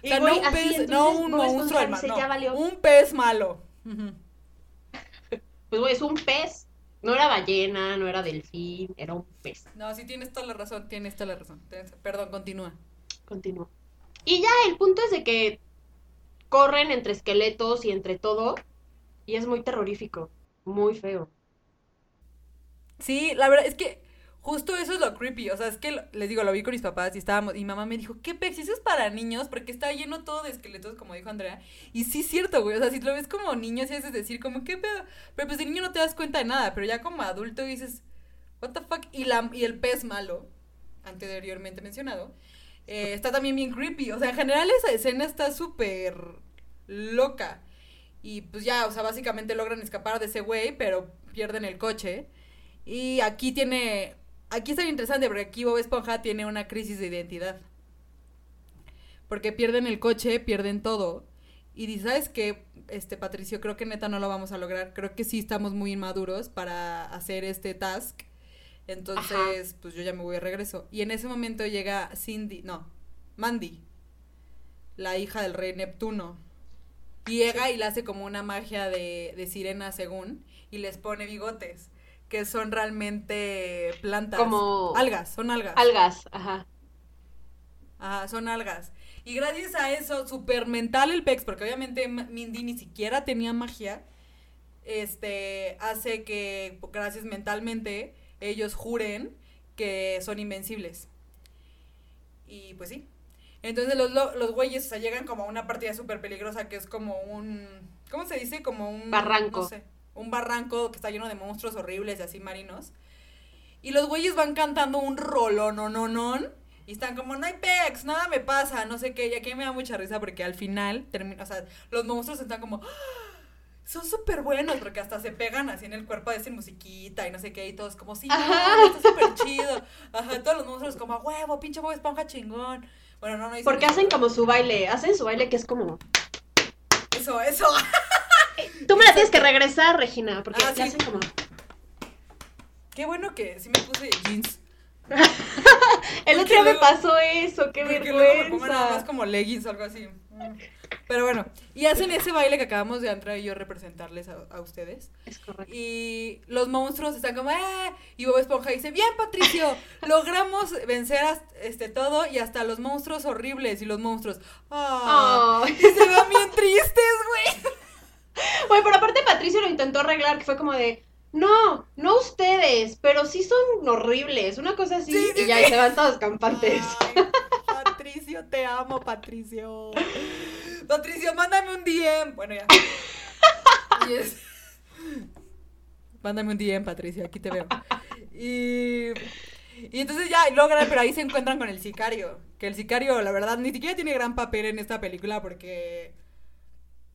O y sea, güey, no un pez, no un monstruo, hermano. valió. Un pez malo. Pues güey, es un pez. No era ballena, no era delfín, era un pez. No, sí tienes toda la razón, tienes toda la razón. Perdón, continúa. Continúa. Y ya el punto es de que corren entre esqueletos y entre todo. Y es muy terrorífico. Muy feo. Sí, la verdad es que justo eso es lo creepy. O sea, es que les digo, lo vi con mis papás y estábamos. Y mamá me dijo, ¿qué pex? Eso es para niños porque está lleno todo de esqueletos, como dijo Andrea. Y sí, es cierto, güey. O sea, si lo ves como niño, sí haces decir, como, ¿qué pedo? Pero pues de niño no te das cuenta de nada. Pero ya como adulto dices, ¿What the fuck? Y, la, y el pez malo, anteriormente mencionado, eh, está también bien creepy. O sea, en general esa escena está súper loca. Y pues ya, o sea, básicamente logran escapar de ese güey, pero pierden el coche. Y aquí tiene. Aquí está bien interesante porque aquí Bob Esponja tiene una crisis de identidad. Porque pierden el coche, pierden todo. Y dice, ¿sabes qué? Este, Patricio, creo que neta no lo vamos a lograr. Creo que sí estamos muy inmaduros para hacer este task. Entonces, pues yo ya me voy de regreso. Y en ese momento llega Cindy, no, Mandy, la hija del rey Neptuno. Y llega y le hace como una magia de, de sirena según, y les pone bigotes, que son realmente plantas. Como- Algas, son algas. Algas, ajá. Ajá, son algas. Y gracias a eso, super mental el Pex, porque obviamente Mindy ni siquiera tenía magia, este, hace que, gracias mentalmente, ellos juren que son invencibles. Y pues sí. Entonces los, lo- los güeyes, o sea, llegan como a una partida súper peligrosa que es como un, ¿cómo se dice? Como un... Barranco. No sé, un barranco que está lleno de monstruos horribles y así marinos. Y los güeyes van cantando un rolón, no, no, no. Y están como, no hay pex, nada me pasa, no sé qué. Y aquí me da mucha risa porque al final, termina, o sea, los monstruos están como, "Ah, son súper buenos porque hasta se pegan así en el cuerpo, hacen musiquita y no sé qué. Y todos como, sí, no, está súper chido. Ajá, todos los monstruos como, "A huevo, pinche Bob Esponja chingón. Bueno, no, no Porque hacen como su baile. Hacen su baile que es como. Eso, eso. Tú me la tienes que regresar, Regina. Porque Ah, sí. hacen como. Qué bueno que sí me puse jeans. El Porque otro día me pasó eso, qué Porque luego me pongo nada más vergüenza. como leggings o algo así. Pero bueno, y hacen ese baile que acabamos de entrar y yo representarles a, a ustedes. Es correcto. Y los monstruos están como, ¡eh! Y Bob Esponja dice, bien Patricio, logramos vencer a este todo y hasta los monstruos horribles y los monstruos. ¡Ah! Ay. Y se ven bien tristes, güey. Oye, pero aparte Patricio lo intentó arreglar, que fue como de. No, no ustedes, pero sí son horribles. Una cosa así. Sí, sí, y ya sí. y se van todos campantes. Ay, Patricio, te amo, Patricio. Patricio, mándame un DM. Bueno, ya. Mándame un DM, Patricio, aquí te veo. Y, y entonces ya logran, pero ahí se encuentran con el sicario. Que el sicario, la verdad, ni siquiera tiene gran papel en esta película porque.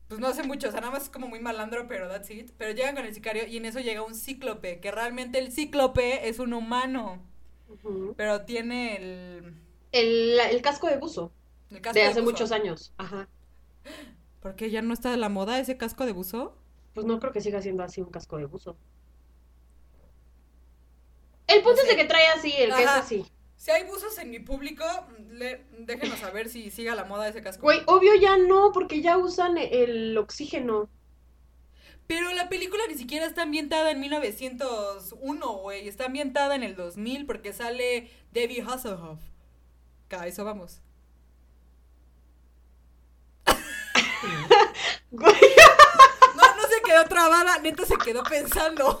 Pues no hace mucho, o sea, nada más es como muy malandro, pero that's it. Pero llegan con el sicario y en eso llega un cíclope, que realmente el cíclope es un humano, pero tiene el. El, el casco de buzo. El casco De de hace buzo. muchos años. Ajá. ¿Por qué ya no está de la moda ese casco de buzo? Pues no creo que siga siendo así un casco de buzo. El punto es de que trae así, el que es Ajá. así. Si hay buzos en mi público, le- déjenos saber si siga la moda ese casco. Güey, obvio ya no, porque ya usan el oxígeno. Pero la película ni siquiera está ambientada en 1901, güey. Está ambientada en el 2000 porque sale Debbie Hasselhoff. Que a eso vamos. No, no se quedó trabada, neta se quedó pensando.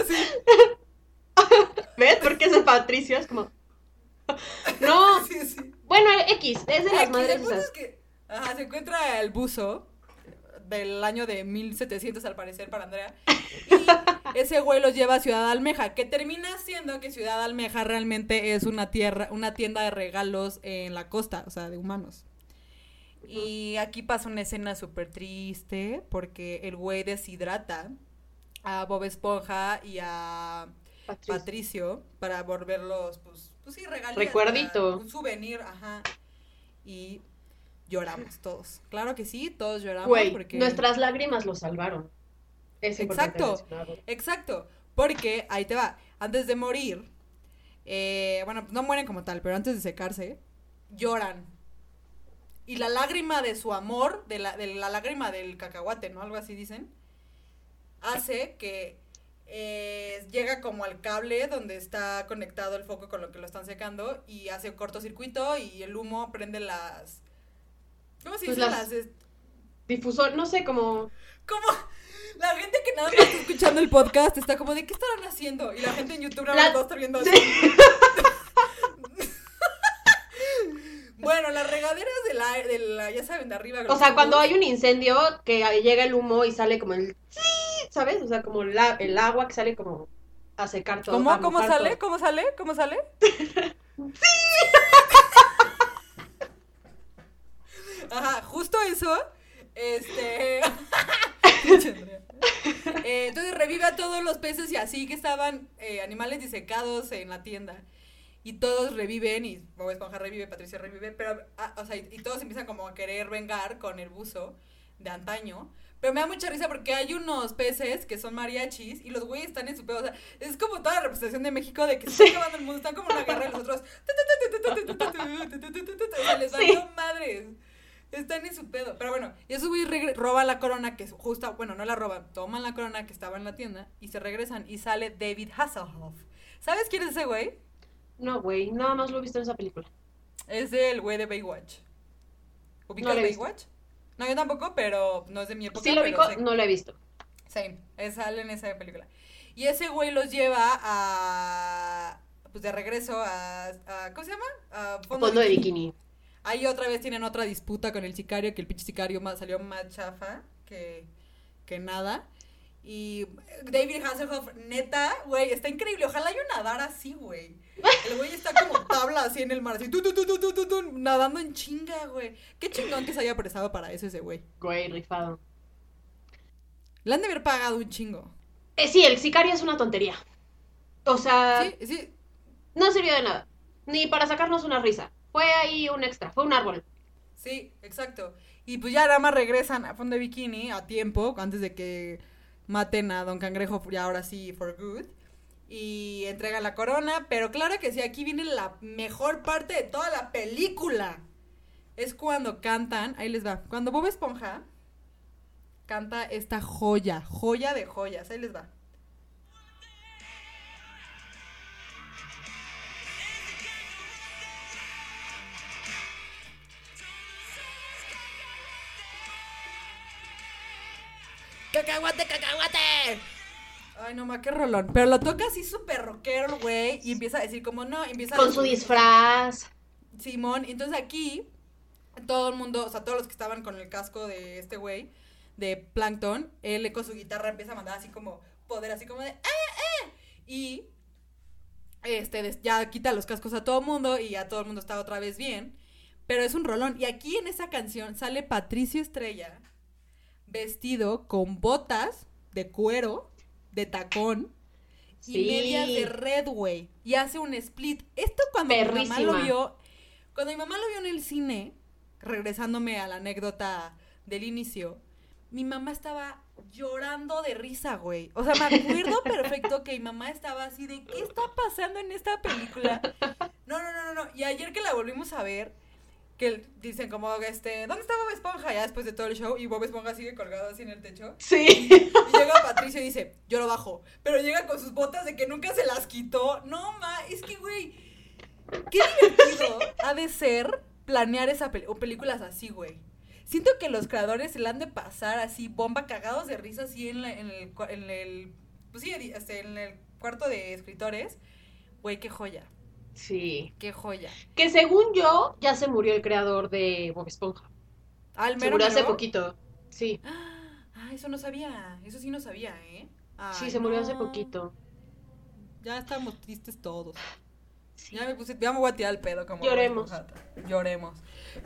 Así. ¿Ves? Porque es el Patricio, es como... No, Sí, sí. bueno, X, es de las Aquí, madres es que, ajá, se encuentra el buzo del año de 1700 al parecer para Andrea y ese güey los lleva a Ciudad Almeja que termina siendo que Ciudad Almeja realmente es una tierra una tienda de regalos en la costa o sea de humanos y aquí pasa una escena súper triste porque el güey deshidrata a Bob Esponja y a Patricio. Patricio para volverlos, pues, pues sí, regalías. Recuerdito. Un souvenir, ajá. Y lloramos todos. Claro que sí, todos lloramos Güey, porque... nuestras lágrimas lo salvaron. Es Exacto. Exacto, porque, ahí te va, antes de morir, eh, bueno, no mueren como tal, pero antes de secarse, lloran. Y la lágrima de su amor, de la, de la lágrima del cacahuate, ¿no? Algo así dicen, hace que eh, llega como al cable donde está conectado el foco con lo que lo están secando y hace un cortocircuito y el humo prende las... ¿Cómo se Pues dice? las- Difusor, no sé, como... como la gente que nada más está escuchando el podcast está como de ¿qué estarán haciendo? Y la gente en YouTube más La- estar viendo así. bueno, las regaderas de la, de la, ya saben, de arriba. O sea, cuando hay un incendio, que llega el humo y sale como el... ¿Sabes? O sea, como la- el agua que sale como a secar todo. a ¿Cómo, cómo mojar sale? todo. ¿Cómo sale? ¿Cómo sale? Ajá, justo eso. Este. Eh, entonces revive a todos los peces y así que estaban eh, animales disecados en la tienda. Y todos reviven, y Bob Esponja revive, Patricia revive, pero, ah, o sea, y, y todos empiezan como a querer vengar con el buzo de antaño. Pero me da mucha risa porque hay unos peces que son mariachis y los güeyes están en su pedo. O sea, es como toda la representación de México de que se está acabando el mundo, están como en la guerra y los otros. Les valió madres. Están en su pedo. Pero bueno, y esos güeyes regre- roban la corona que es justa, bueno, no la roban, toman la corona que estaba en la tienda y se regresan y sale David Hasselhoff. ¿Sabes quién es ese güey? No, güey, nada más lo he visto en esa película. Es el güey de Baywatch. ¿Ubicas No. Baywatch? No, yo tampoco, pero no es de mi época. Sí lo ubico, sé- no lo he visto. Same, es sale en esa película. Y ese güey los lleva a. Pues de regreso a. a- ¿Cómo se llama? A Fondo de bikini. Ahí otra vez tienen otra disputa con el sicario, que el pinche sicario más, salió más chafa que, que nada. Y David Hasselhoff, neta, güey, está increíble. Ojalá yo nadara así, güey. El güey está como tabla así en el mar, así, tu, tu, tu, nadando en chinga, güey. Qué chingón que se haya prestado para eso ese güey. Güey, rifado. Le han de haber pagado un chingo. Eh, sí, el sicario es una tontería. O sea, Sí, sí, no sirvió de nada. Ni para sacarnos una risa. Fue ahí un extra, fue un árbol. Sí, exacto. Y pues ya nada más regresan a fondo de bikini a tiempo, antes de que maten a Don Cangrejo ya ahora sí for good. Y entregan la corona, pero claro que sí, aquí viene la mejor parte de toda la película. Es cuando cantan, ahí les va, cuando Bob Esponja canta esta joya, joya de joyas, ahí les va. ¡Cacahuate, cacahuate! Ay, no, ma, qué rolón. Pero lo toca así súper rockero, güey. Y empieza a decir como, no, empieza a Con su disfraz. Simón, entonces aquí todo el mundo, o sea, todos los que estaban con el casco de este güey, de Plankton, él con su guitarra empieza a mandar así como poder, así como de ¡eh, eh! Y este ya quita los cascos a todo el mundo y ya todo el mundo está otra vez bien. Pero es un rolón. Y aquí en esa canción sale Patricio Estrella vestido con botas de cuero, de tacón. Y medias de red, güey. Y hace un split. Esto cuando mi mamá lo vio. Cuando mi mamá lo vio en el cine, regresándome a la anécdota del inicio, mi mamá estaba llorando de risa, güey. O sea, me acuerdo perfecto que mi mamá estaba así de, ¿qué está pasando en esta película? No, no, no, no, no. Y ayer que la volvimos a ver, que dicen como, este, ¿dónde está Bob Esponja? Ya después de todo el show, y Bob Esponja sigue colgado así en el techo. Sí. Y llega Patricio y dice, yo lo bajo. Pero llega con sus botas de que nunca se las quitó. No, ma, es que, güey, qué divertido ha de ser planear esa peli- o películas así, güey. Siento que los creadores se la han de pasar así, bomba, cagados de risa, así en, la- en el, en el, pues sí, este, en el cuarto de escritores. Güey, qué joya, Sí. qué joya. Que según yo, ya se murió el creador de Bob Esponja. Al Se mero, murió hace poquito. Sí. Ah, eso no sabía, eso sí no sabía, ¿eh? Sí, se murió hace poquito. Ya estamos tristes todos. Ya me puse, ya me voy a tirar el pedo como Lloremos. Lloremos.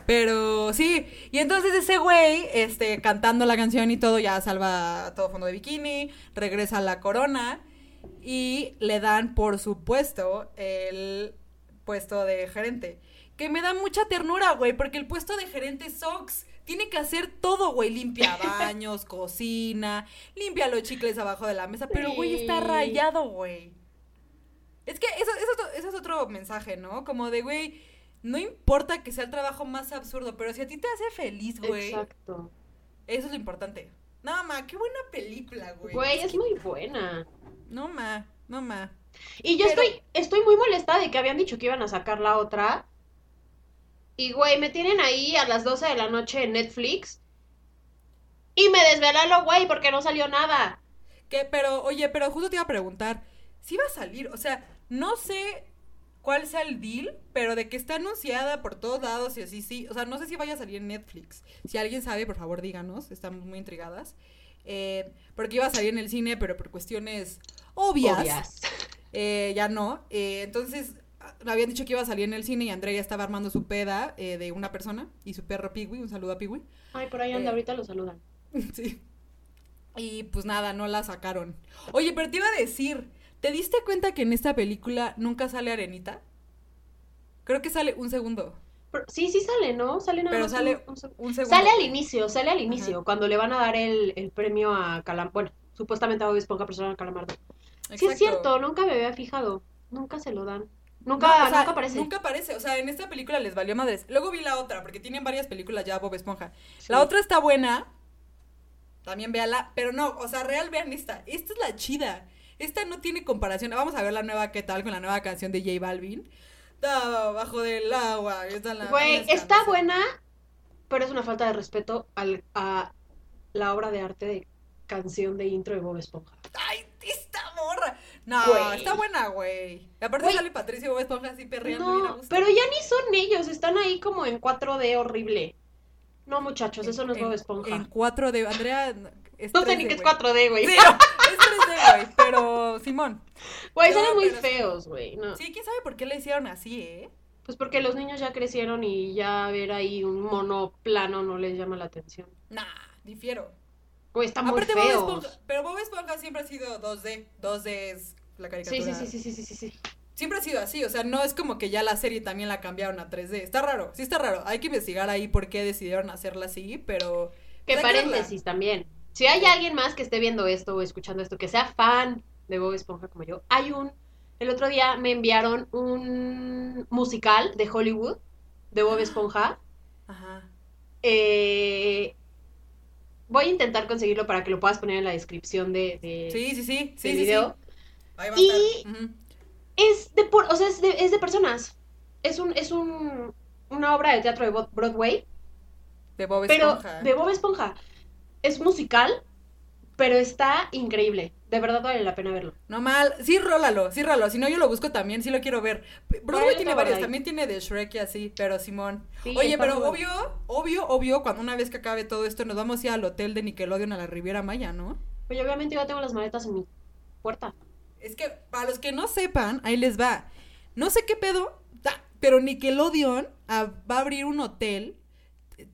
Pero sí, y entonces ese güey, este, cantando la canción y todo, ya salva a todo fondo de bikini, regresa a la corona y le dan, por supuesto, el puesto de gerente. Que me da mucha ternura, güey, porque el puesto de gerente Sox tiene que hacer todo, güey. Limpia baños, cocina, limpia los chicles abajo de la mesa, pero güey está rayado, güey. Es que eso, eso, eso es otro mensaje, ¿no? Como de, güey, no importa que sea el trabajo más absurdo, pero si a ti te hace feliz, güey, Exacto. eso es lo importante. No, ma, qué buena película, güey. Güey, es muy buena. No, ma. No ma. Y yo Pero- estoy, estoy muy molesta de que habían dicho que iban a sacar la otra. Y güey, me tienen ahí a las 12 de la noche en Netflix. Y me desvelaron, güey, porque no salió nada. Que, pero, oye, pero justo te iba a preguntar, si va a salir, o sea, no sé cuál sea el deal, pero de que está anunciada por todos lados y así, sí, o sea, no sé si vaya a salir en Netflix. Si alguien sabe, por favor, díganos, estamos muy intrigadas. Eh, porque iba a salir en el cine, pero por cuestiones obvias, Obvias. eh, ya no. Eh, entonces, ah, habían dicho que iba a salir en el cine y Andrea ya estaba armando su peda eh, de una persona y su perro Piwi, un saludo a Piwi. Ay, por ahí anda, Eh. ahorita lo saludan. Sí. Y pues nada, no la sacaron. Oye, pero te iba a decir, ¿te diste cuenta que en esta película nunca sale Arenita? Creo que sale un segundo. Sí, sí sale, ¿no? Sale nada Pero más sale un- un seg- Un segundo. Sale al inicio, sale al inicio, cuando le van a dar el, el premio a Calam... Bueno, supuestamente a Bob Esponja persona a Calamardo. Sí es cierto, nunca me había fijado. Nunca se lo dan. Nunca, No, o sea, nunca aparece. Nunca aparece. O sea, en esta película les valió madres. Luego vi la otra, porque tienen varias películas ya Bob Esponja. Sí. La otra está buena. También véala. Pero no, o sea, real vean esta. Esta es la chida. Esta no tiene comparación. Vamos a ver la nueva qué tal con la nueva canción de J Balvin. Bajo del agua. Güey, está sé. buena, pero es una falta de respeto al, a la obra de arte de canción de intro de Bob Esponja. Ay, esta morra. No, Güey. está buena, güey. Y aparte Güey. sale Patricio Bob Esponja así perreando bien a No, gusto. pero ya ni son ellos, están ahí como en 4D horrible. No, muchachos, eso no es Bob Esponja. En 4D. Andrea. Es no sé 3D, ni qué es güey. 4D, güey. Sí, es 3D, güey. Pero, Simón. Güey, salen muy feos, güey. No. Sí, quién sabe por qué le hicieron así, ¿eh? Pues porque los niños ya crecieron y ya ver ahí un mono plano no les llama la atención. Nah, difiero. Güey, están muy Aparte, Bob feos. Esponja. Pero Bob Esponja siempre ha sido 2D. 2D es la caricatura. sí, sí, sí, sí, sí, sí, sí. Siempre ha sido así. O sea, no es como que ya la serie también la cambiaron a 3D. Está raro. Sí, está raro. Hay que investigar ahí por qué decidieron hacerla así, pero. Que pues paréntesis también. Si hay alguien más que esté viendo esto o escuchando esto, que sea fan de Bob Esponja como yo, hay un... El otro día me enviaron un musical de Hollywood de Bob Esponja. Ajá. Eh, voy a intentar conseguirlo para que lo puedas poner en la descripción de, de- Sí, sí, sí. Sí, del sí, video. sí. Ahí va a Y- estar. Ujú. Es de, por- o sea, es de, es de personas. Es un, es un, una obra de teatro de Broadway, De Bob pero Esponja. de Bob Esponja. Es musical, pero está increíble. De verdad vale la pena verlo. No mal, sí, rólalo, sí, rólalo. Si no, yo lo busco también, sí lo quiero ver. Broadway tiene varios, también tiene de Shrek y así, pero Simón. Sí, Oye, pero obvio, obvio, obvio, cuando una vez que acabe todo esto, nos vamos a ir al hotel de Nickelodeon a la Riviera Maya, ¿no? Oye, obviamente yo tengo las maletas en mi puerta. Es que, para los que no sepan, ahí les va. No sé qué pedo, pero Nickelodeon ah, va a abrir un hotel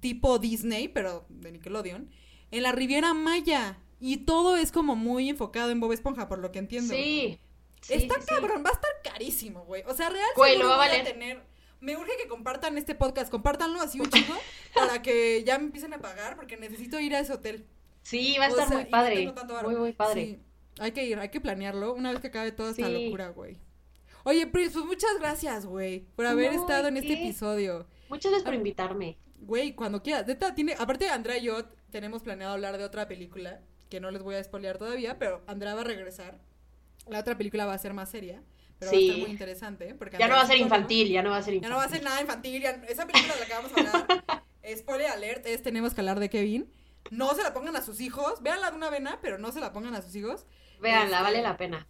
tipo Disney, pero de Nickelodeon, en la Riviera Maya. Y todo es como muy enfocado en Bob Esponja, por lo que entiendo. Sí. sí, Está sí, sí. cabrón, va a estar carísimo, güey. O sea, real Güey, lo va a valer. tener. Me urge que compartan este podcast, compártanlo así un chingo para que ya me empiecen a pagar porque necesito ir a ese hotel. Sí, va a O estar sea, muy no padre. varo. muy, muy padre. Sí, hay que ir, hay que planearlo una vez que acabe toda esta locura, güey. Oye, Pris, pues muchas gracias, güey, por haber No, estado ¿de en este episodio. Muchas gracias por Ah. invitarme. Güey, cuando quieras. Neta, tiene, aparte Andrea y yo tenemos planeado hablar de otra película que no les voy a spoilear todavía, pero Andrea va a regresar. La otra película va a ser más seria, pero va a Sí. estar muy interesante. Porque Ya no va a ser infantil, ya no va a ser Ya infantil. no va a ser nada infantil. ya- esa película de la que vamos a hablar, spoiler alert, es Tenemos que hablar de Kevin. No se la pongan a sus hijos. Véanla de una vena, pero no se la pongan a sus hijos. Véanla, Este- vale la pena.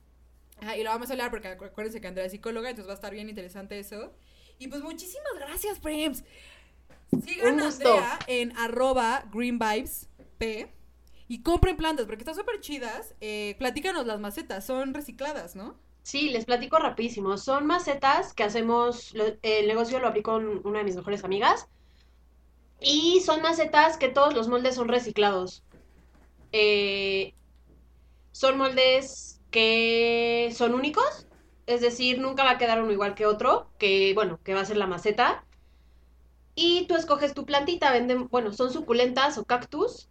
Ah, y lo vamos a hablar porque acu- acuérdense que Andrea es psicóloga, entonces va a estar bien interesante eso. Y pues muchísimas gracias, Prems. Sigan a. Andrea en arroba greenvibesp y compren plantas porque están súper chidas. Eh, platícanos las macetas, son recicladas, ¿no? Sí, les platico rapidísimo. Son macetas que hacemos, lo- el negocio lo abrí con una de mis mejores amigas. Y son macetas que todos los moldes son reciclados. Eh, son moldes que son únicos, es decir, nunca va a quedar uno igual que otro, que bueno, que va a ser la maceta. Y tú escoges tu plantita, venden, bueno, son suculentas o cactus.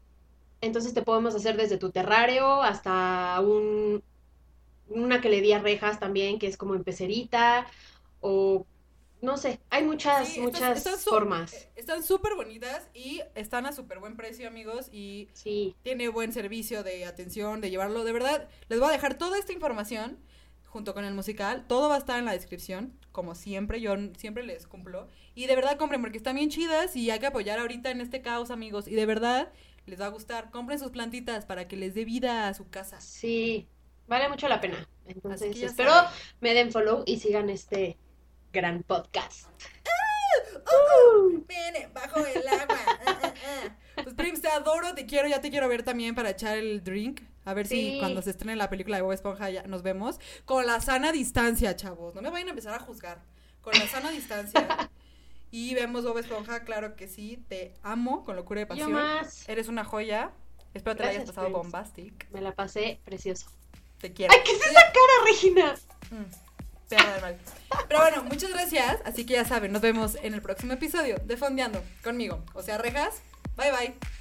Entonces te podemos hacer desde tu terrario hasta un, una que le di a rejas también, que es como en pecerita, o no sé, hay muchas, Sí, muchas formas. eh, Están súper bonitas y están a súper buen precio, amigos. Y Sí, tiene buen servicio de atención, de llevarlo. De verdad, les voy a dejar toda esta información junto con el musical. Todo va a estar en la descripción, como siempre. Yo siempre les cumplo. Y de verdad compren, porque están bien chidas y hay que apoyar ahorita en este caos, amigos. Y de verdad les va a gustar. Compren sus plantitas para que les dé vida a su casa. Sí, vale mucho la pena. Entonces, espero saben. me den follow y sigan este gran podcast. Viene bajo el agua. Ah, ah, ah. Pues Prims, te adoro, te quiero, ya te quiero ver también para echar el drink. A ver si cuando se estrene la película de Bob Esponja ya nos vemos. Con la sana distancia, chavos. No me vayan a empezar a juzgar. Con la sana distancia. Y vemos Bob Esponja, claro que sí. Te amo con locura de Yo pasión. más. Eres una joya. Espero te la hayas pasado Prims. bombastic. Me la pasé precioso. Te quiero. ¡Ay, qué es esa cara, Regina! Mm, perra del mal. Pero bueno, muchas gracias. Así que ya saben, nos vemos en el próximo episodio de Fondeando conmigo. O sea, rejas. Bye bye.